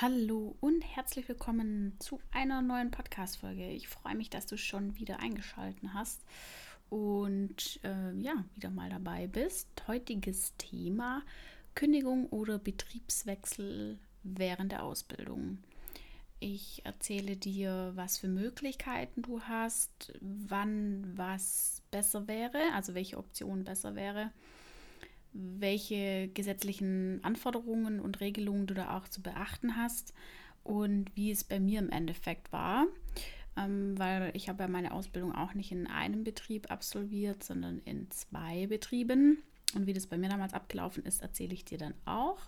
Hallo und herzlich willkommen zu einer neuen Podcast-Folge. Ich freue mich, dass du schon wieder eingeschaltet hast und äh, ja, wieder mal dabei bist. Heutiges Thema: Kündigung oder Betriebswechsel während der Ausbildung. Ich erzähle dir, was für Möglichkeiten du hast, wann was besser wäre, also welche Option besser wäre welche gesetzlichen Anforderungen und Regelungen du da auch zu beachten hast und wie es bei mir im Endeffekt war, ähm, weil ich habe ja meine Ausbildung auch nicht in einem Betrieb absolviert, sondern in zwei Betrieben. Und wie das bei mir damals abgelaufen ist, erzähle ich dir dann auch.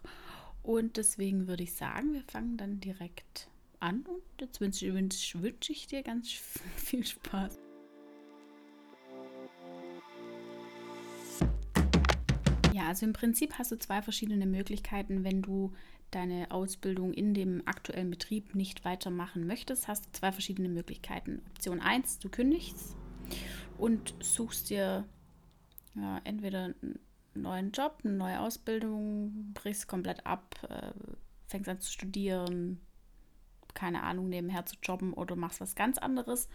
Und deswegen würde ich sagen, wir fangen dann direkt an und jetzt wünsche, wünsche, wünsche ich dir ganz viel Spaß. Ja, also im Prinzip hast du zwei verschiedene Möglichkeiten, wenn du deine Ausbildung in dem aktuellen Betrieb nicht weitermachen möchtest, hast du zwei verschiedene Möglichkeiten. Option 1, du kündigst und suchst dir ja, entweder einen neuen Job, eine neue Ausbildung, brichst komplett ab, äh, fängst an zu studieren, keine Ahnung, nebenher zu jobben oder machst was ganz anderes.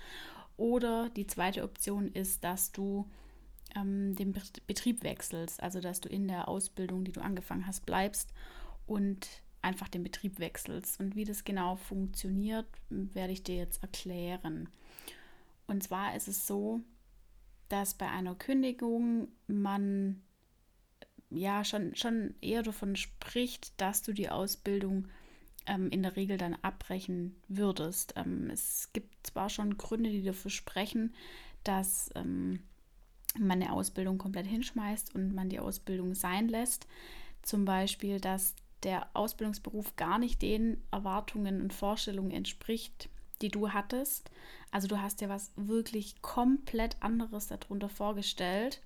Oder die zweite Option ist, dass du ähm, den Betrieb wechselst, also dass du in der Ausbildung, die du angefangen hast, bleibst und einfach den Betrieb wechselst. Und wie das genau funktioniert, werde ich dir jetzt erklären. Und zwar ist es so, dass bei einer Kündigung man ja schon, schon eher davon spricht, dass du die Ausbildung ähm, in der Regel dann abbrechen würdest. Ähm, es gibt zwar schon Gründe, die dafür sprechen, dass ähm, man eine Ausbildung komplett hinschmeißt und man die Ausbildung sein lässt. Zum Beispiel, dass der Ausbildungsberuf gar nicht den Erwartungen und Vorstellungen entspricht, die du hattest. Also du hast dir was wirklich komplett anderes darunter vorgestellt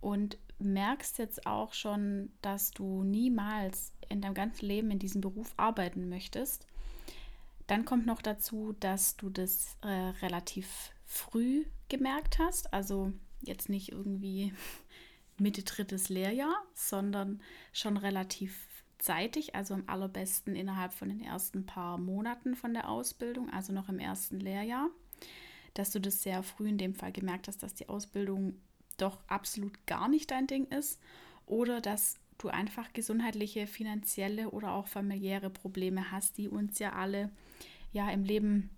und merkst jetzt auch schon, dass du niemals in deinem ganzen Leben in diesem Beruf arbeiten möchtest. Dann kommt noch dazu, dass du das äh, relativ früh gemerkt hast. Also jetzt nicht irgendwie Mitte drittes Lehrjahr, sondern schon relativ zeitig, also am allerbesten innerhalb von den ersten paar Monaten von der Ausbildung, also noch im ersten Lehrjahr, dass du das sehr früh in dem Fall gemerkt hast, dass die Ausbildung doch absolut gar nicht dein Ding ist oder dass du einfach gesundheitliche, finanzielle oder auch familiäre Probleme hast, die uns ja alle ja im Leben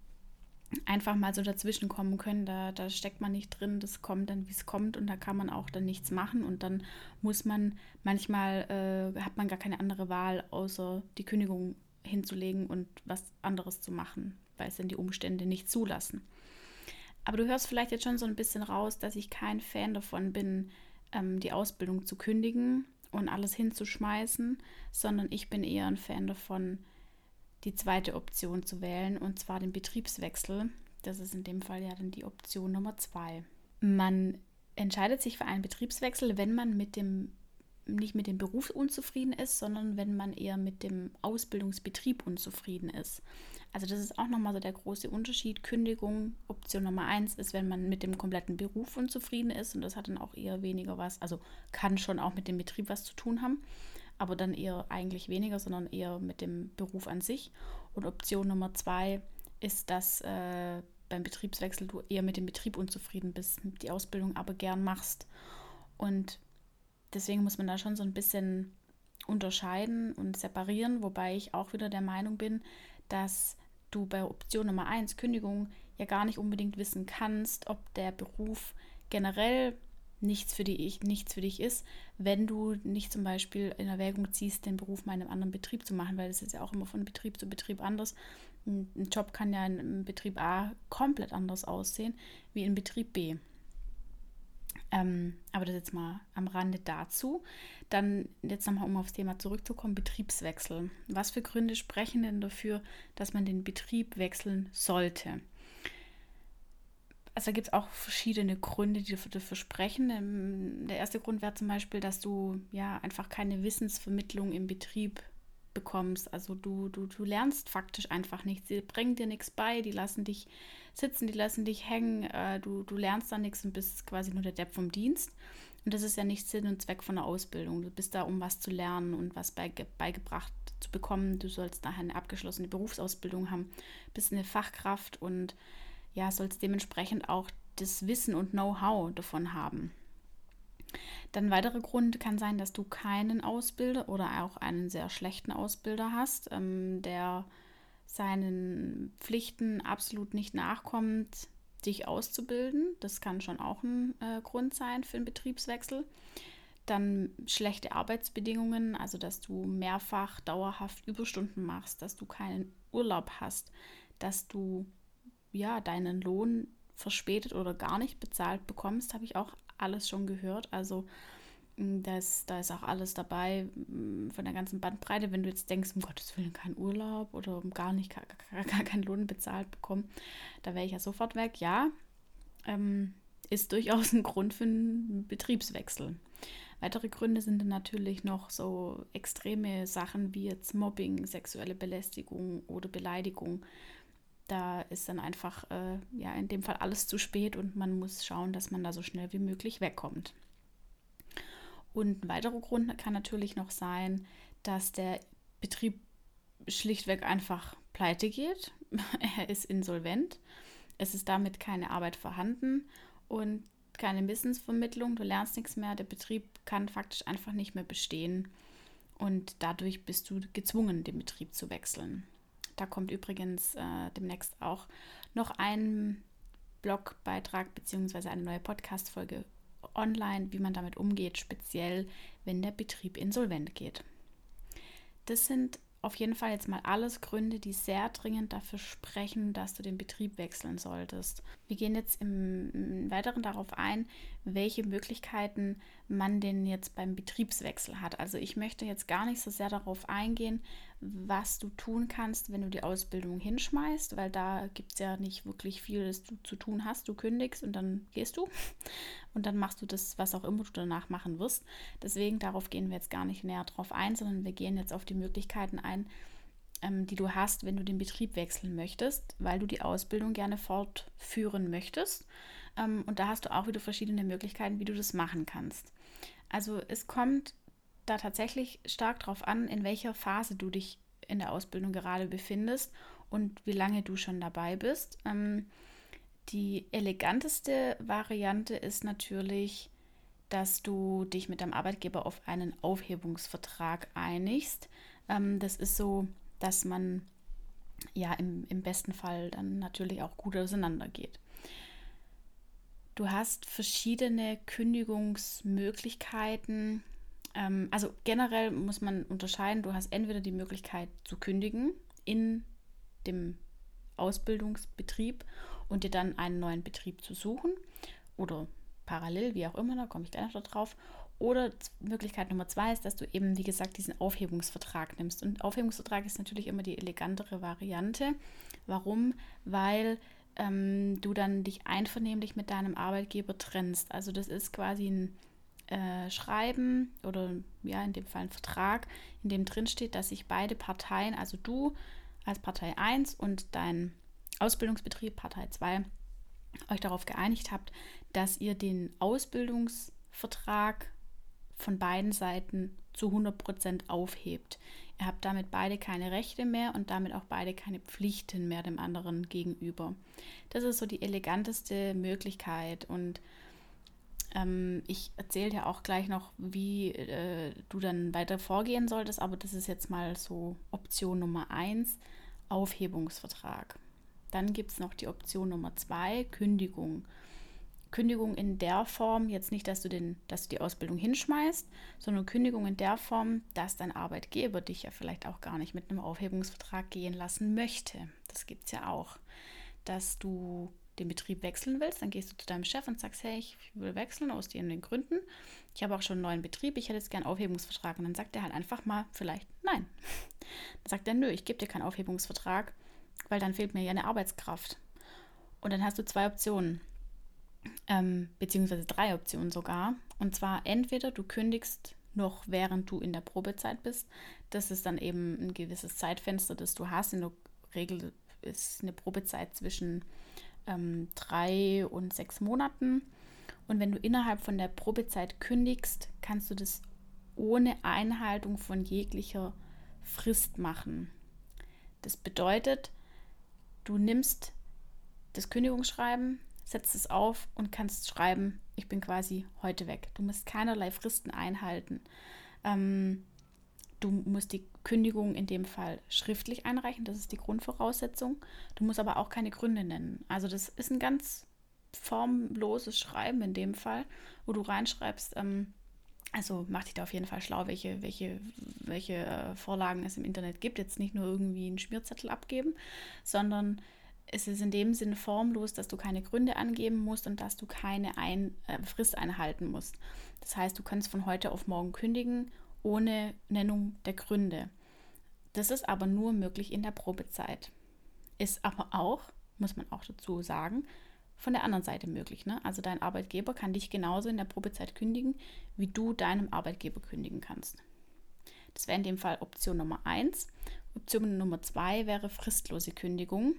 einfach mal so dazwischen kommen können. Da, da steckt man nicht drin, das kommt dann, wie es kommt und da kann man auch dann nichts machen und dann muss man, manchmal äh, hat man gar keine andere Wahl, außer die Kündigung hinzulegen und was anderes zu machen, weil es dann die Umstände nicht zulassen. Aber du hörst vielleicht jetzt schon so ein bisschen raus, dass ich kein Fan davon bin, ähm, die Ausbildung zu kündigen und alles hinzuschmeißen, sondern ich bin eher ein Fan davon, die zweite Option zu wählen, und zwar den Betriebswechsel. Das ist in dem Fall ja dann die Option Nummer zwei. Man entscheidet sich für einen Betriebswechsel, wenn man mit dem nicht mit dem Beruf unzufrieden ist, sondern wenn man eher mit dem Ausbildungsbetrieb unzufrieden ist. Also das ist auch nochmal so der große Unterschied. Kündigung, Option Nummer eins ist, wenn man mit dem kompletten Beruf unzufrieden ist und das hat dann auch eher weniger was, also kann schon auch mit dem Betrieb was zu tun haben aber dann eher eigentlich weniger, sondern eher mit dem Beruf an sich. Und Option Nummer zwei ist, dass äh, beim Betriebswechsel du eher mit dem Betrieb unzufrieden bist, die Ausbildung aber gern machst. Und deswegen muss man da schon so ein bisschen unterscheiden und separieren, wobei ich auch wieder der Meinung bin, dass du bei Option Nummer eins Kündigung ja gar nicht unbedingt wissen kannst, ob der Beruf generell nichts für, die, nichts für dich ist, wenn du nicht zum Beispiel in Erwägung ziehst, den Beruf mal in einem anderen Betrieb zu machen, weil das ist ja auch immer von Betrieb zu Betrieb anders. Ein Job kann ja in Betrieb A komplett anders aussehen wie in Betrieb B. Ähm, aber das jetzt mal am Rande dazu. Dann jetzt nochmal, um aufs Thema zurückzukommen, Betriebswechsel. Was für Gründe sprechen denn dafür, dass man den Betrieb wechseln sollte? Also da gibt es auch verschiedene Gründe, die dafür sprechen. Ähm, der erste Grund wäre zum Beispiel, dass du ja einfach keine Wissensvermittlung im Betrieb bekommst. Also du, du, du lernst faktisch einfach nichts. Sie bringen dir nichts bei, die lassen dich sitzen, die lassen dich hängen, äh, du, du lernst da nichts und bist quasi nur der Depp vom Dienst. Und das ist ja nicht Sinn und Zweck von der Ausbildung. Du bist da, um was zu lernen und was beige beigebracht zu bekommen. Du sollst daher eine abgeschlossene Berufsausbildung haben, bist eine Fachkraft und ja, sollst dementsprechend auch das Wissen und Know-how davon haben. Dann ein weiterer Grund kann sein, dass du keinen Ausbilder oder auch einen sehr schlechten Ausbilder hast, ähm, der seinen Pflichten absolut nicht nachkommt, dich auszubilden. Das kann schon auch ein äh, Grund sein für einen Betriebswechsel. Dann schlechte Arbeitsbedingungen, also dass du mehrfach dauerhaft Überstunden machst, dass du keinen Urlaub hast, dass du ja deinen Lohn verspätet oder gar nicht bezahlt bekommst, habe ich auch alles schon gehört. Also das, da ist auch alles dabei von der ganzen Bandbreite. Wenn du jetzt denkst, um Gottes Willen kein Urlaub oder gar nicht gar, gar, gar keinen Lohn bezahlt bekommen, da wäre ich ja sofort weg. Ja, ähm, ist durchaus ein Grund für einen Betriebswechsel. Weitere Gründe sind dann natürlich noch so extreme Sachen wie jetzt Mobbing, sexuelle Belästigung oder Beleidigung. Da ist dann einfach äh, ja in dem Fall alles zu spät und man muss schauen, dass man da so schnell wie möglich wegkommt. Und ein weiterer Grund kann natürlich noch sein, dass der Betrieb schlichtweg einfach pleite geht. er ist insolvent. Es ist damit keine Arbeit vorhanden und keine Wissensvermittlung. Du lernst nichts mehr. Der Betrieb kann faktisch einfach nicht mehr bestehen. Und dadurch bist du gezwungen, den Betrieb zu wechseln. Da kommt übrigens äh, demnächst auch noch ein Blogbeitrag bzw. eine neue Podcast-Folge online, wie man damit umgeht, speziell wenn der Betrieb insolvent geht. Das sind auf jeden Fall jetzt mal alles Gründe, die sehr dringend dafür sprechen, dass du den Betrieb wechseln solltest. Wir gehen jetzt im, Weiteren darauf ein, welche Möglichkeiten man denn jetzt beim Betriebswechsel hat. Also ich möchte jetzt gar nicht so sehr darauf eingehen, was du tun kannst, wenn du die Ausbildung hinschmeißt, weil da gibt es ja nicht wirklich viel, das du zu tun hast. Du kündigst und dann gehst du und dann machst du das, was auch immer du danach machen wirst. Deswegen darauf gehen wir jetzt gar nicht näher drauf ein, sondern wir gehen jetzt auf die Möglichkeiten ein, ähm, die du hast, wenn du den Betrieb wechseln möchtest, weil du die Ausbildung gerne fortführen möchtest. Ähm, und da hast du auch wieder verschiedene Möglichkeiten, wie du das machen kannst. Also es kommt da tatsächlich stark darauf an, in welcher Phase du dich in der Ausbildung gerade befindest und wie lange du schon dabei bist. Ähm, die eleganteste Variante ist natürlich, dass du dich mit deinem Arbeitgeber auf einen Aufhebungsvertrag einigst. Ähm, das ist so, dass man ja im, im besten Fall dann natürlich auch gut auseinandergeht. Du hast verschiedene Kündigungsmöglichkeiten ähm, also generell muss man unterscheiden, du hast entweder die Möglichkeit zu kündigen in dem Ausbildungsbetrieb und dir dann einen neuen Betrieb zu suchen oder parallel, wie auch immer, da komme ich gleich noch drauf. Oder Möglichkeit Nummer zwei ist, dass du eben, wie gesagt, diesen Aufhebungsvertrag nimmst. Und Aufhebungsvertrag ist natürlich immer die elegantere Variante. Warum? Weil ähm, du dann dich einvernehmlich mit deinem Arbeitgeber trennst. Also das ist quasi ein äh, schreiben oder ja, in dem Fall ein Vertrag, in dem drin steht, dass sich beide Parteien, also du als Partei 1 und dein Ausbildungsbetrieb Partei 2, euch darauf geeinigt habt, dass ihr den Ausbildungsvertrag von beiden Seiten zu 100% aufhebt. Ihr habt damit beide keine Rechte mehr und damit auch beide keine Pflichten mehr dem anderen gegenüber. Das ist so die eleganteste Möglichkeit und ähm, ich erzähle dir auch gleich noch, wie äh, du dann weiter vorgehen solltest, aber das ist jetzt mal so Option Nummer 1, Aufhebungsvertrag. Dann gibt es noch die Option Nummer 2, Kündigung. Kündigung in der Form, jetzt nicht, dass du, den, dass du die Ausbildung hinschmeißt, sondern Kündigung in der Form, dass dein Arbeitgeber dich ja vielleicht auch gar nicht mit einem Aufhebungsvertrag gehen lassen möchte. Das gibt es ja auch. Dass du den Betrieb wechseln willst, dann gehst du zu deinem Chef und sagst, hey, ich will wechseln aus den, den Gründen. Ich habe auch schon einen neuen Betrieb, ich hätte jetzt gern Aufhebungsvertrag. Und dann sagt er halt einfach mal vielleicht nein. Dann sagt er, nö, ich gebe dir keinen Aufhebungsvertrag, weil dann fehlt mir ja eine Arbeitskraft. Und dann hast du zwei Optionen, ähm, beziehungsweise drei Optionen sogar. Und zwar entweder du kündigst noch während du in der Probezeit bist. Das ist dann eben ein gewisses Zeitfenster, das du hast. In der Regel ist eine Probezeit zwischen ähm, drei und sechs Monaten. Und wenn du innerhalb von der Probezeit kündigst, kannst du das ohne Einhaltung von jeglicher Frist machen. Das bedeutet, du nimmst das Kündigungsschreiben, setzt es auf und kannst schreiben, ich bin quasi heute weg. Du musst keinerlei Fristen einhalten. Ähm, du musst die Kündigung in dem Fall schriftlich einreichen, das ist die Grundvoraussetzung. Du musst aber auch keine Gründe nennen. Also das ist ein ganz formloses Schreiben in dem Fall, wo du reinschreibst, ähm, also mach dich da auf jeden Fall schlau, welche, welche, welche äh, Vorlagen es im Internet gibt. Jetzt nicht nur irgendwie einen Schmierzettel abgeben, sondern es ist in dem Sinne formlos, dass du keine Gründe angeben musst und dass du keine Ein äh, Frist einhalten musst. Das heißt, du kannst von heute auf morgen kündigen ohne Nennung der Gründe. Das ist aber nur möglich in der Probezeit. Ist aber auch, muss man auch dazu sagen, von der anderen Seite möglich. Ne? Also dein Arbeitgeber kann dich genauso in der Probezeit kündigen, wie du deinem Arbeitgeber kündigen kannst. Das wäre in dem Fall Option Nummer 1. Option Nummer 2 wäre fristlose Kündigung.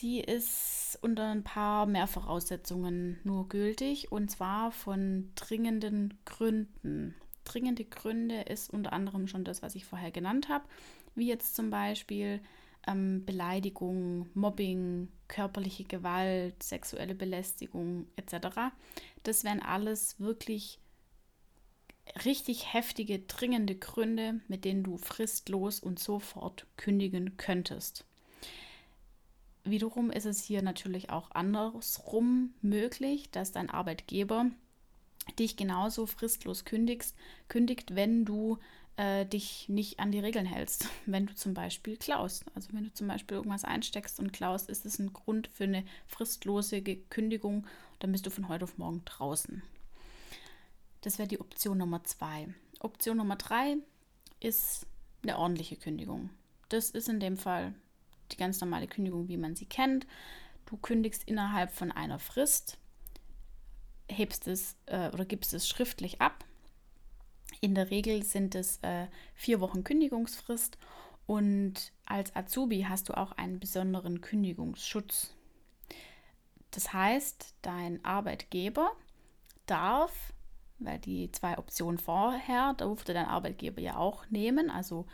Die ist unter ein paar mehr Voraussetzungen nur gültig und zwar von dringenden Gründen. Dringende Gründe ist unter anderem schon das, was ich vorher genannt habe, wie jetzt zum Beispiel ähm, Beleidigung, Mobbing, körperliche Gewalt, sexuelle Belästigung etc. Das wären alles wirklich richtig heftige, dringende Gründe, mit denen du fristlos und sofort kündigen könntest. Wiederum ist es hier natürlich auch andersrum möglich, dass dein Arbeitgeber dich genauso fristlos kündigst, kündigt, wenn du äh, dich nicht an die Regeln hältst. Wenn du zum Beispiel klaust. Also wenn du zum Beispiel irgendwas einsteckst und klaust, ist es ein Grund für eine fristlose Kündigung. Dann bist du von heute auf morgen draußen. Das wäre die Option Nummer zwei. Option Nummer drei ist eine ordentliche Kündigung. Das ist in dem Fall die ganz normale Kündigung, wie man sie kennt. Du kündigst innerhalb von einer Frist, hebst es äh, oder gibst es schriftlich ab in der Regel sind es äh, vier Wochen Kündigungsfrist und als Azubi hast du auch einen besonderen Kündigungsschutz. Das heißt, dein Arbeitgeber darf, weil die zwei Optionen vorher durfte dein Arbeitgeber ja auch nehmen, also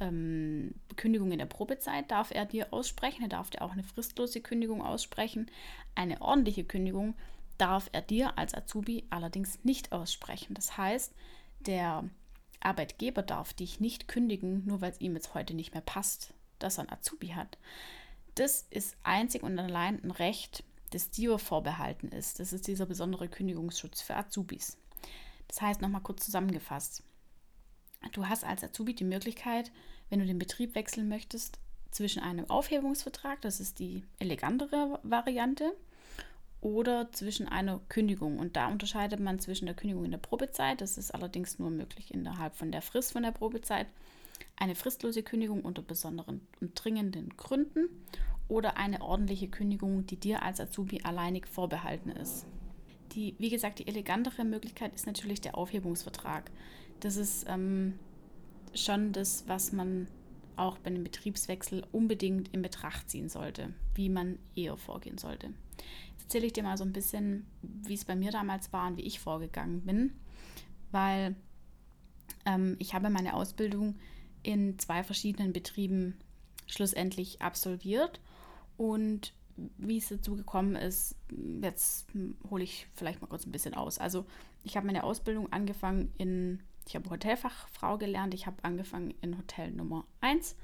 ähm, Kündigung in der Probezeit darf er dir aussprechen, er darf dir auch eine fristlose Kündigung aussprechen. Eine ordentliche Kündigung darf er dir als Azubi allerdings nicht aussprechen. Das heißt, der Arbeitgeber darf dich nicht kündigen, nur weil es ihm jetzt heute nicht mehr passt, dass er ein Azubi hat. Das ist einzig und allein ein Recht, das dir vorbehalten ist. Das ist dieser besondere Kündigungsschutz für Azubis. Das heißt, nochmal kurz zusammengefasst. Du hast als Azubi die Möglichkeit, wenn du den Betrieb wechseln möchtest, zwischen einem Aufhebungsvertrag, das ist die elegantere Variante, oder zwischen einer Kündigung. Und da unterscheidet man zwischen der Kündigung in der Probezeit, das ist allerdings nur möglich innerhalb von der Frist von der Probezeit, eine fristlose Kündigung unter besonderen und dringenden Gründen oder eine ordentliche Kündigung, die dir als Azubi alleinig vorbehalten ist. Die, wie gesagt, die elegantere Möglichkeit ist natürlich der Aufhebungsvertrag. Das ist ähm, schon das, was man auch bei einem Betriebswechsel unbedingt in Betracht ziehen sollte, wie man eher vorgehen sollte erzähle ich dir mal so ein bisschen, wie es bei mir damals war und wie ich vorgegangen bin, weil ähm, ich habe meine Ausbildung in zwei verschiedenen Betrieben schlussendlich absolviert und wie es dazu gekommen ist, jetzt hole ich vielleicht mal kurz ein bisschen aus. Also ich habe meine Ausbildung angefangen in, ich habe Hotelfachfrau gelernt, ich habe angefangen in Hotel Nummer 1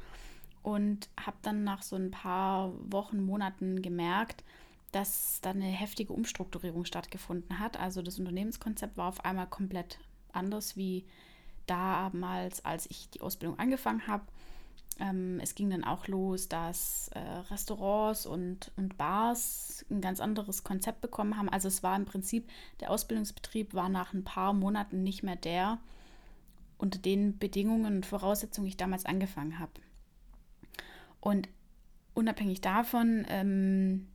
und habe dann nach so ein paar Wochen, Monaten gemerkt, dass da eine heftige Umstrukturierung stattgefunden hat. Also das Unternehmenskonzept war auf einmal komplett anders wie damals, als ich die Ausbildung angefangen habe. Ähm, es ging dann auch los, dass äh, Restaurants und, und Bars ein ganz anderes Konzept bekommen haben. Also es war im Prinzip, der Ausbildungsbetrieb war nach ein paar Monaten nicht mehr der, unter den Bedingungen und Voraussetzungen ich damals angefangen habe. Und unabhängig davon ähm,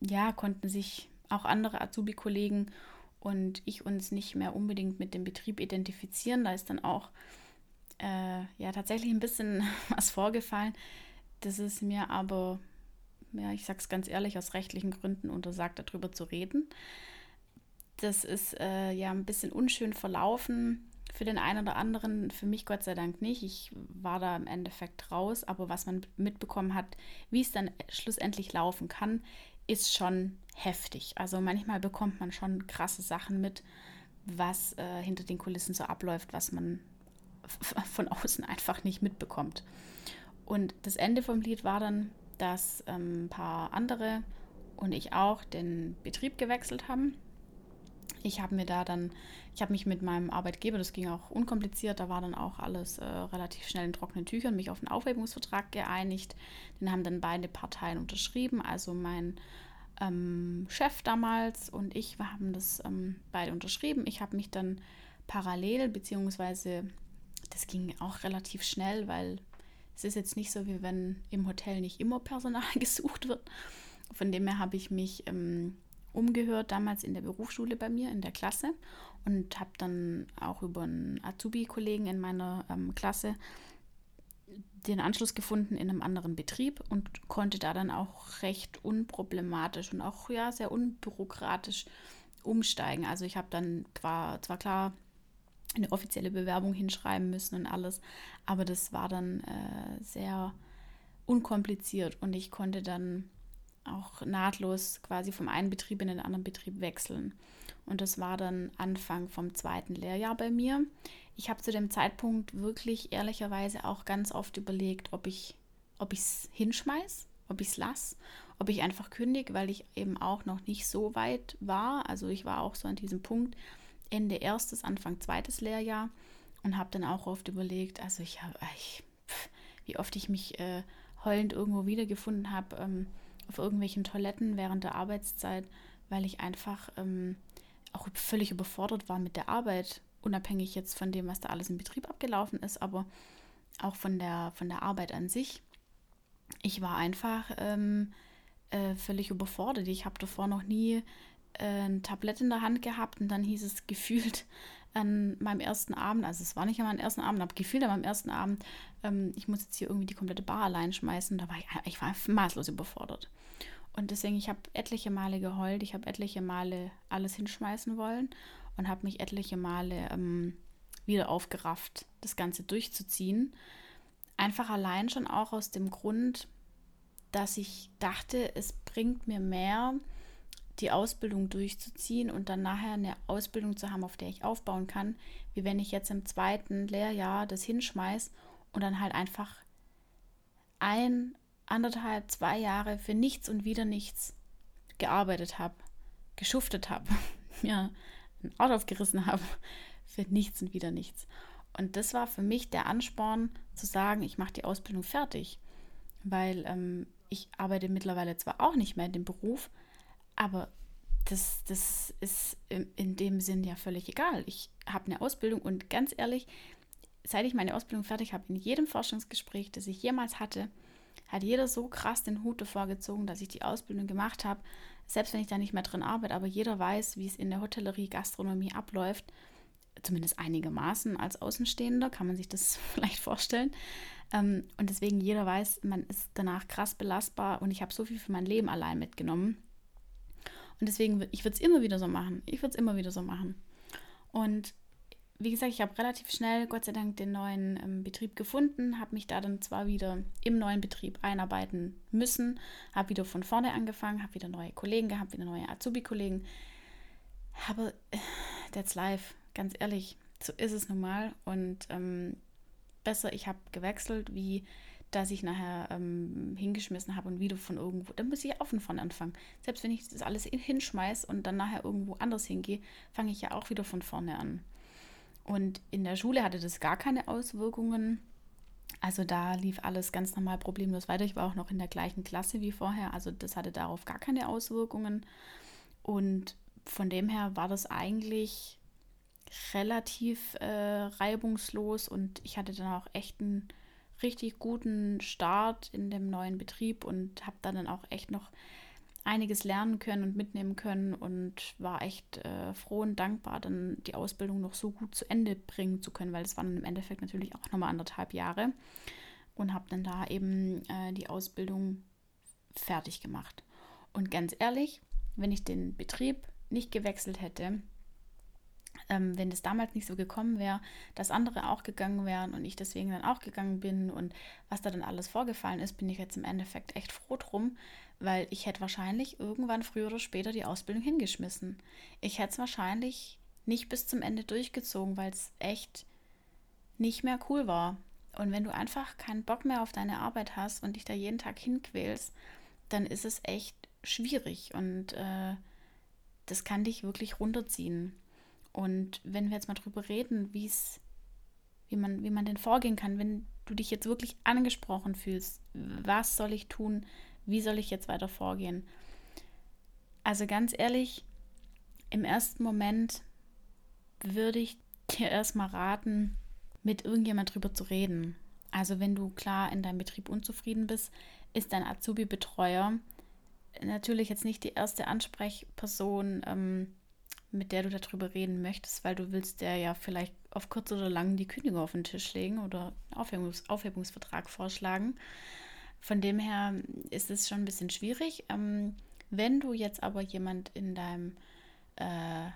ja, konnten sich auch andere Azubi-Kollegen und ich uns nicht mehr unbedingt mit dem Betrieb identifizieren. Da ist dann auch äh, ja tatsächlich ein bisschen was vorgefallen. Das ist mir aber, ja, ich sage es ganz ehrlich, aus rechtlichen Gründen untersagt, darüber zu reden. das ist äh, ja ein bisschen unschön verlaufen für den einen oder anderen, für mich Gott sei Dank nicht. Ich war da im Endeffekt raus, aber was man mitbekommen hat, wie es dann schlussendlich laufen kann, ist schon heftig. Also manchmal bekommt man schon krasse Sachen mit, was äh, hinter den Kulissen so abläuft, was man von außen einfach nicht mitbekommt. Und das Ende vom Lied war dann, dass ähm, ein paar andere und ich auch den Betrieb gewechselt haben ich habe mir da dann, ich habe mich mit meinem Arbeitgeber, das ging auch unkompliziert, da war dann auch alles äh, relativ schnell in trockenen Tüchern, mich auf einen Aufhebungsvertrag geeinigt. Den haben dann beide Parteien unterschrieben, also mein ähm, Chef damals und ich, wir haben das ähm, beide unterschrieben. Ich habe mich dann parallel, beziehungsweise das ging auch relativ schnell, weil es ist jetzt nicht so, wie wenn im Hotel nicht immer Personal gesucht wird. Von dem her habe ich mich ähm, umgehört, damals in der Berufsschule bei mir in der Klasse und habe dann auch über einen Azubi-Kollegen in meiner ähm, Klasse den Anschluss gefunden in einem anderen Betrieb und konnte da dann auch recht unproblematisch und auch ja sehr unbürokratisch umsteigen. Also ich habe dann zwar, zwar klar eine offizielle Bewerbung hinschreiben müssen und alles, aber das war dann äh, sehr unkompliziert und ich konnte dann auch nahtlos quasi vom einen Betrieb in den anderen Betrieb wechseln. Und das war dann Anfang vom zweiten Lehrjahr bei mir. Ich habe zu dem Zeitpunkt wirklich ehrlicherweise auch ganz oft überlegt, ob ich ob es hinschmeiß, ob ich es lasse, ob ich einfach kündige, weil ich eben auch noch nicht so weit war. Also ich war auch so an diesem Punkt Ende erstes, Anfang zweites Lehrjahr und habe dann auch oft überlegt, also ich habe, wie oft ich mich äh, heulend irgendwo wiedergefunden habe. Ähm, auf irgendwelchen Toiletten während der Arbeitszeit, weil ich einfach ähm, auch völlig überfordert war mit der Arbeit, unabhängig jetzt von dem, was da alles im Betrieb abgelaufen ist, aber auch von der, von der Arbeit an sich. Ich war einfach ähm, äh, völlig überfordert. Ich habe davor noch nie äh, ein Tablett in der Hand gehabt und dann hieß es gefühlt an meinem ersten Abend, also es war nicht an meinem ersten Abend, aber gefühlt an meinem ersten Abend, ähm, ich muss jetzt hier irgendwie die komplette Bar allein schmeißen. Da war ich, ich war maßlos überfordert. Und deswegen, ich habe etliche Male geheult, ich habe etliche Male alles hinschmeißen wollen und habe mich etliche Male ähm, wieder aufgerafft, das Ganze durchzuziehen. Einfach allein schon auch aus dem Grund, dass ich dachte, es bringt mir mehr, die Ausbildung durchzuziehen und dann nachher eine Ausbildung zu haben, auf der ich aufbauen kann, wie wenn ich jetzt im zweiten Lehrjahr das hinschmeiß und dann halt einfach ein anderthalb, zwei Jahre für nichts und wieder nichts gearbeitet habe, geschuftet habe, mir ein Auto aufgerissen habe für nichts und wieder nichts. Und das war für mich der Ansporn zu sagen, ich mache die Ausbildung fertig, weil ähm, ich arbeite mittlerweile zwar auch nicht mehr in dem Beruf, aber das, das ist in, dem Sinn ja völlig egal. Ich habe eine Ausbildung und ganz ehrlich, seit ich meine Ausbildung fertig habe, in jedem Forschungsgespräch, das ich jemals hatte, hat jeder so krass den Hut davor gezogen, dass ich die Ausbildung gemacht habe, selbst wenn ich da nicht mehr drin arbeite, aber jeder weiß, wie es in der Hotellerie, Gastronomie abläuft, zumindest einigermaßen als Außenstehender, kann man sich das vielleicht vorstellen. Ähm, und deswegen jeder weiß, man ist danach krass belastbar und ich habe so viel für mein Leben allein mitgenommen. Und deswegen, ich würde es immer wieder so machen. Ich würde es immer wieder so machen. Und wie gesagt, ich habe relativ schnell, Gott sei Dank, den neuen ähm, Betrieb gefunden, habe mich da dann zwar wieder im neuen Betrieb einarbeiten müssen, habe wieder von vorne angefangen, habe wieder neue Kollegen gehabt, wieder neue Azubi-Kollegen. Aber äh, that's life, ganz ehrlich, so ist es nun mal. Und ähm, besser, ich habe gewechselt, wie dass ich nachher ähm, hingeschmissen habe und wieder von irgendwo, dann muss ich auch von vorne anfangen. Selbst wenn ich das alles hinschmeiße und dann nachher irgendwo anders hingehe, fange ich ja auch wieder von vorne an. Und in der Schule hatte das gar keine Auswirkungen. Also da lief alles ganz normal problemlos weiter. Ich war auch noch in der gleichen Klasse wie vorher. Also das hatte darauf gar keine Auswirkungen. Und von dem her war das eigentlich relativ äh, reibungslos und ich hatte dann auch echt einen richtig guten Start in dem neuen Betrieb und habe dann auch echt noch einiges lernen können und mitnehmen können und war echt äh, froh und dankbar, dann die Ausbildung noch so gut zu Ende bringen zu können, weil es waren im Endeffekt natürlich auch nochmal anderthalb Jahre und habe dann da eben äh, die Ausbildung fertig gemacht. Und ganz ehrlich, wenn ich den Betrieb nicht gewechselt hätte, ähm, wenn das damals nicht so gekommen wäre, dass andere auch gegangen wären und ich deswegen dann auch gegangen bin und was da dann alles vorgefallen ist, bin ich jetzt im Endeffekt echt froh drum, weil ich hätte wahrscheinlich irgendwann früher oder später die Ausbildung hingeschmissen. Ich hätte es wahrscheinlich nicht bis zum Ende durchgezogen, weil es echt nicht mehr cool war. Und wenn du einfach keinen Bock mehr auf deine Arbeit hast und dich da jeden Tag hinquälst, dann ist es echt schwierig und äh, das kann dich wirklich runterziehen. Und wenn wir jetzt mal drüber reden, wie es, wie man, wie man denn vorgehen kann, wenn du dich jetzt wirklich angesprochen fühlst, was soll ich tun, wie soll ich jetzt weiter vorgehen? Also ganz ehrlich, im ersten Moment würde ich dir erstmal raten, mit irgendjemand drüber zu reden. Also wenn du klar in deinem Betrieb unzufrieden bist, ist dein Azubi-Betreuer natürlich jetzt nicht die erste Ansprechperson, ähm, mit der du darüber reden möchtest, weil du willst der ja vielleicht auf kurz oder lang die Kündigung auf den Tisch legen oder einen Aufhebungs Aufhebungsvertrag vorschlagen. Von dem her ist es schon ein bisschen schwierig. Ähm, wenn du jetzt aber jemand in deinem äh,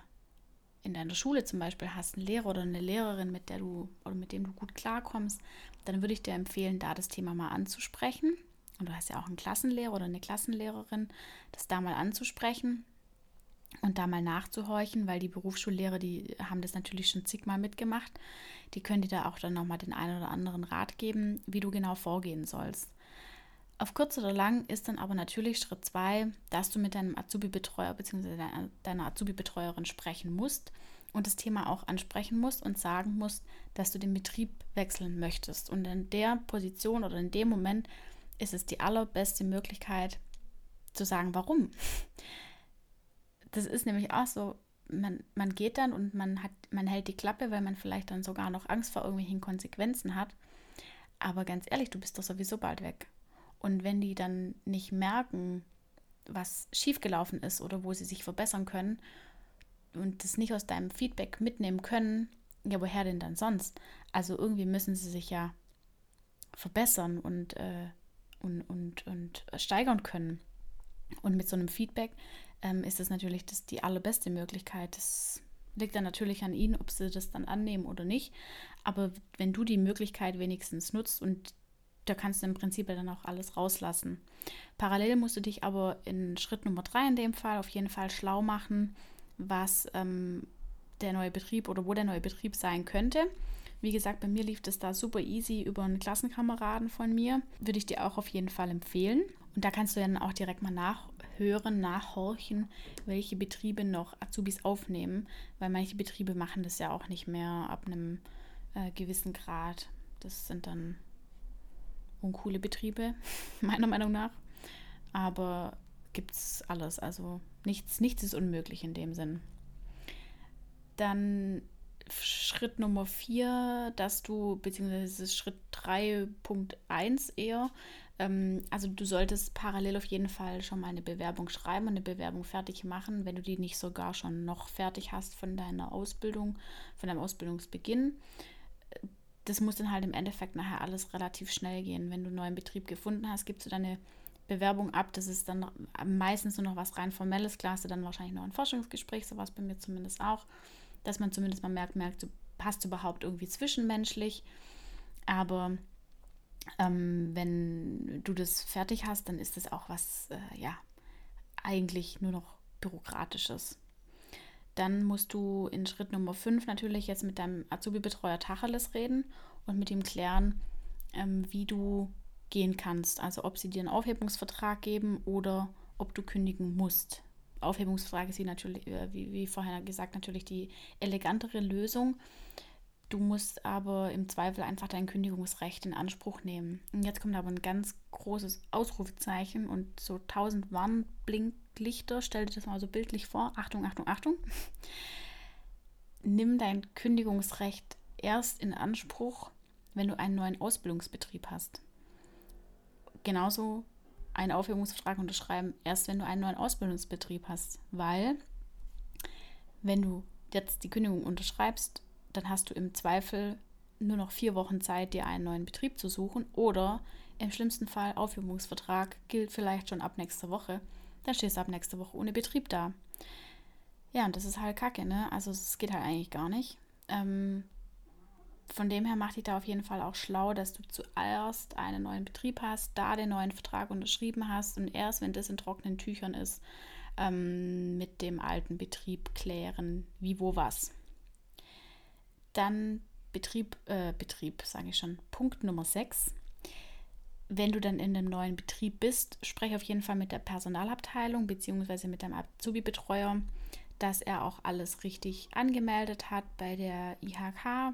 in deiner Schule zum Beispiel hast, einen Lehrer oder eine Lehrerin, mit der du oder mit dem du gut klarkommst, dann würde ich dir empfehlen, da das Thema mal anzusprechen. Und du hast ja auch einen Klassenlehrer oder eine Klassenlehrerin, das da mal anzusprechen und da mal nachzuhorchen, weil die Berufsschullehrer, die haben das natürlich schon zigmal mitgemacht. Die können dir da auch dann nochmal den einen oder anderen Rat geben, wie du genau vorgehen sollst. Auf kurz oder lang ist dann aber natürlich Schritt zwei, dass du mit deinem Azubi-Betreuer bzw. deiner Azubi-Betreuerin sprechen musst und das Thema auch ansprechen musst und sagen musst, dass du den Betrieb wechseln möchtest. Und in der Position oder in dem Moment ist es die allerbeste Möglichkeit zu sagen, warum das ist nämlich auch so, man, man geht dann und man hat, man hält die Klappe, weil man vielleicht dann sogar noch Angst vor irgendwelchen Konsequenzen hat. Aber ganz ehrlich, du bist doch sowieso bald weg. Und wenn die dann nicht merken, was schiefgelaufen ist oder wo sie sich verbessern können und das nicht aus deinem Feedback mitnehmen können, ja, woher denn dann sonst? Also irgendwie müssen sie sich ja verbessern und, äh, und, und, und steigern können. Und mit so einem Feedback ähm, ist das natürlich das die allerbeste Möglichkeit. Das liegt dann natürlich an ihnen, ob sie das dann annehmen oder nicht. Aber wenn du die Möglichkeit wenigstens nutzt und da kannst du im Prinzip dann auch alles rauslassen. Parallel musst du dich aber in Schritt Nummer drei in dem Fall auf jeden Fall schlau machen, was ähm, der neue Betrieb oder wo der neue Betrieb sein könnte. Wie gesagt, bei mir lief das da super easy über einen Klassenkameraden von mir. Würde ich dir auch auf jeden Fall empfehlen. Und da kannst du dann auch direkt mal nachhören, nachhorchen, welche Betriebe noch Azubis aufnehmen, weil manche Betriebe machen das ja auch nicht mehr ab einem äh, gewissen Grad. Das sind dann uncoole Betriebe, meiner Meinung nach. Aber gibt es alles. Also nichts, nichts ist unmöglich in dem Sinn. Dann Schritt Nummer 4, dass du, beziehungsweise Schritt 3.1 eher, ähm, also du solltest parallel auf jeden Fall schon mal eine Bewerbung schreiben und eine Bewerbung fertig machen, wenn du die nicht sogar schon noch fertig hast von deiner Ausbildung, von deinem Ausbildungsbeginn. Das muss dann halt im Endeffekt nachher alles relativ schnell gehen. Wenn du einen neuen Betrieb gefunden hast, gibst du deine Bewerbung ab. Das ist dann meistens nur noch was rein formelles. Klar hast du dann wahrscheinlich noch ein Forschungsgespräch, sowas bei mir zumindest auch, dass man zumindest mal merkt, merkt, du passt überhaupt irgendwie zwischenmenschlich. Aber ähm, wenn du das fertig hast, dann ist das auch was, äh, ja, eigentlich nur noch bürokratisches. Dann musst du in Schritt Nummer 5 natürlich jetzt mit deinem Azubi-Betreuer Tacheles reden und mit ihm klären, ähm, wie du gehen kannst. Also ob sie dir einen Aufhebungsvertrag geben oder ob du kündigen musst. Aufhebungsvertrag ist natürlich, äh, wie, wie vorher gesagt natürlich die elegantere Lösung. Du musst aber im Zweifel einfach dein Kündigungsrecht in Anspruch nehmen. Und jetzt kommt aber ein ganz großes Ausrufezeichen und so tausend Warnblinklichter. Stell dir das mal so bildlich vor. Achtung, Achtung, Achtung. Nimm dein Kündigungsrecht erst in Anspruch, wenn du einen neuen Ausbildungsbetrieb hast. Genauso einen Aufhebungsvertrag unterschreiben, erst wenn du einen neuen Ausbildungsbetrieb hast. Weil, wenn du jetzt die Kündigung unterschreibst, dann hast du im Zweifel nur noch vier Wochen Zeit, dir einen neuen Betrieb zu suchen oder im schlimmsten Fall Aufhebungsvertrag gilt vielleicht schon ab nächster Woche. Dann stehst du ab nächster Woche ohne Betrieb da. Ja, und das ist halt kacke, ne? Also es geht halt eigentlich gar nicht. Ähm, von dem her macht dich da auf jeden Fall auch schlau, dass du zuerst einen neuen Betrieb hast, da den neuen Vertrag unterschrieben hast und erst, wenn das in trockenen Tüchern ist, ähm, mit dem alten Betrieb klären, wie, wo, was. Dann Betrieb, äh, Betrieb, sage ich schon, Punkt Nummer 6. Wenn du dann in dem neuen Betrieb bist, spreche auf jeden Fall mit der Personalabteilung bzw. mit deinem Azubi-Betreuer, dass er auch alles richtig angemeldet hat bei der IHK,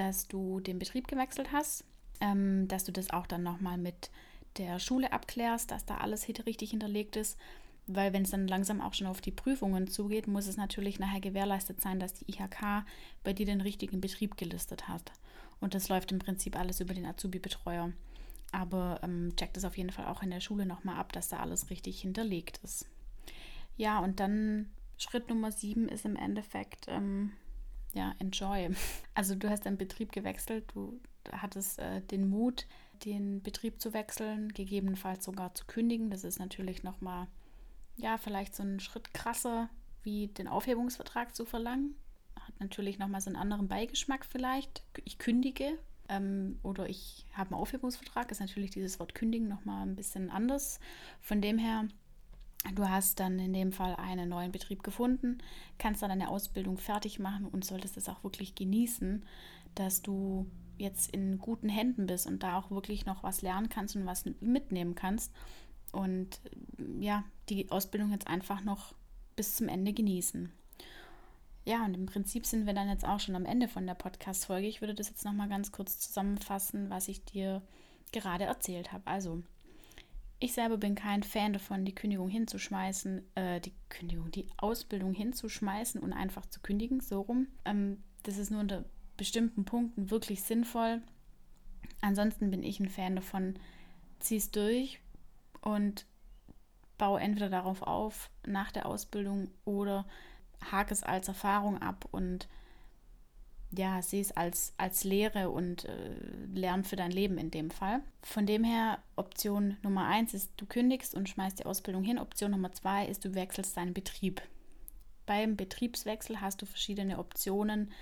dass du den Betrieb gewechselt hast, ähm, dass du das auch dann nochmal mit der Schule abklärst, dass da alles richtig hinterlegt ist, weil wenn es dann langsam auch schon auf die Prüfungen zugeht, muss es natürlich nachher gewährleistet sein, dass die IHK bei dir den richtigen Betrieb gelistet hat. Und das läuft im Prinzip alles über den Azubi-Betreuer. Aber ähm, checkt es auf jeden Fall auch in der Schule nochmal ab, dass da alles richtig hinterlegt ist. Ja, und dann Schritt Nummer sieben ist im Endeffekt, ähm, ja, enjoy. Also du hast deinen Betrieb gewechselt, du hattest äh, den Mut, den Betrieb zu wechseln, gegebenenfalls sogar zu kündigen. Das ist natürlich nochmal, ja, vielleicht so ein Schritt krasser, wie den Aufhebungsvertrag zu verlangen. Hat natürlich nochmal so einen anderen Beigeschmack vielleicht. Ich kündige ähm, oder ich habe einen Aufhebungsvertrag, ist natürlich dieses Wort kündigen nochmal ein bisschen anders. Von dem her Du hast dann in dem Fall einen neuen Betrieb gefunden, kannst dann deine Ausbildung fertig machen und solltest es auch wirklich genießen, dass du jetzt in guten Händen bist und da auch wirklich noch was lernen kannst und was mitnehmen kannst. Und ja, die Ausbildung jetzt einfach noch bis zum Ende genießen. Ja, und im Prinzip sind wir dann jetzt auch schon am Ende von der Podcast-Folge. Ich würde das jetzt nochmal ganz kurz zusammenfassen, was ich dir gerade erzählt habe. Also, ich selber bin kein Fan davon, die Kündigung hinzuschmeißen, äh, die Kündigung, die Ausbildung hinzuschmeißen und einfach zu kündigen, so rum. Ähm, das ist nur unter bestimmten Punkten wirklich sinnvoll. Ansonsten bin ich ein Fan davon, zieh es durch und baue entweder darauf auf nach der Ausbildung oder hake es als Erfahrung ab und ja, sehe es als, als Lehre und äh, lern für dein Leben in dem Fall. Von dem her, Option Nummer eins ist, du kündigst und schmeißt die Ausbildung hin. Option Nummer zwei ist, du wechselst deinen Betrieb. Beim Betriebswechsel hast du verschiedene Optionen,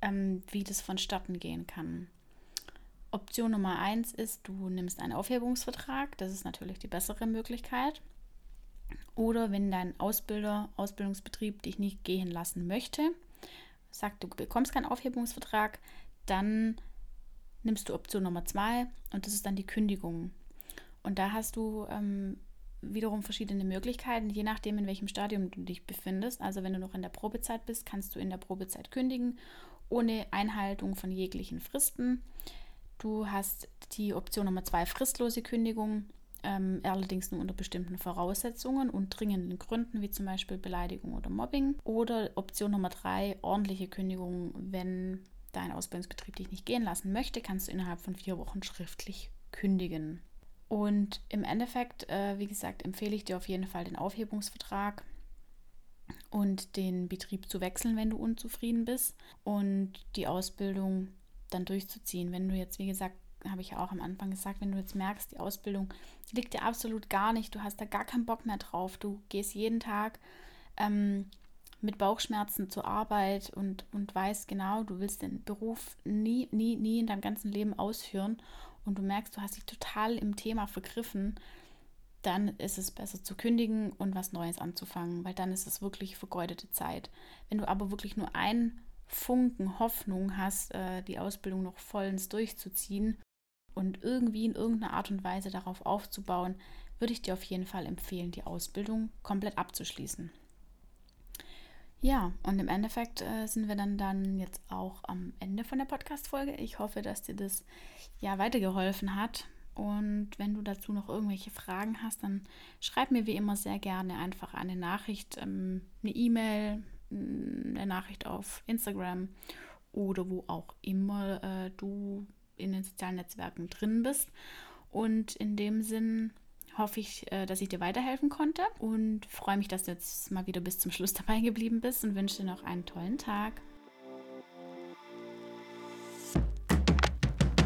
ähm, wie das vonstatten gehen kann. Option Nummer eins ist, du nimmst einen Aufhebungsvertrag. Das ist natürlich die bessere Möglichkeit. Oder wenn dein Ausbilder, Ausbildungsbetrieb dich nicht gehen lassen möchte, sagt, du bekommst keinen Aufhebungsvertrag, dann nimmst du Option Nummer zwei und das ist dann die Kündigung. Und da hast du ähm, wiederum verschiedene Möglichkeiten, je nachdem, in welchem Stadium du dich befindest. Also wenn du noch in der Probezeit bist, kannst du in der Probezeit kündigen, ohne Einhaltung von jeglichen Fristen. Du hast die Option Nummer zwei, fristlose Kündigung ähm, allerdings nur unter bestimmten Voraussetzungen und dringenden Gründen, wie zum Beispiel Beleidigung oder Mobbing. Oder Option Nummer drei, ordentliche Kündigung, wenn dein Ausbildungsbetrieb dich nicht gehen lassen möchte, kannst du innerhalb von vier Wochen schriftlich kündigen. Und im Endeffekt, äh, wie gesagt, empfehle ich dir auf jeden Fall den Aufhebungsvertrag und den Betrieb zu wechseln, wenn du unzufrieden bist und die Ausbildung dann durchzuziehen. Wenn du jetzt, wie gesagt, habe ich ja auch am Anfang gesagt, wenn du jetzt merkst, die Ausbildung liegt dir absolut gar nicht, du hast da gar keinen Bock mehr drauf, du gehst jeden Tag ähm, mit Bauchschmerzen zur Arbeit und, und weißt genau, du willst den Beruf nie, nie, nie in deinem ganzen Leben ausführen und du merkst, du hast dich total im Thema vergriffen, dann ist es besser zu kündigen und was Neues anzufangen, weil dann ist es wirklich vergeudete Zeit. Wenn du aber wirklich nur einen Funken Hoffnung hast, äh, die Ausbildung noch vollends durchzuziehen und irgendwie in irgendeiner Art und Weise darauf aufzubauen, würde ich dir auf jeden Fall empfehlen, die Ausbildung komplett abzuschließen. Ja, und im Endeffekt äh, sind wir dann, dann jetzt auch am Ende von der Podcast-Folge. Ich hoffe, dass dir das ja weitergeholfen hat. Und wenn du dazu noch irgendwelche Fragen hast, dann schreib mir wie immer sehr gerne einfach eine Nachricht, ähm, eine E-Mail, eine Nachricht auf Instagram oder wo auch immer äh, du in den sozialen Netzwerken drin bist. Und in dem Sinn hoffe ich, äh, dass ich dir weiterhelfen konnte und freue mich, dass du jetzt mal wieder bis zum Schluss dabei geblieben bist und wünsche dir noch einen tollen Tag.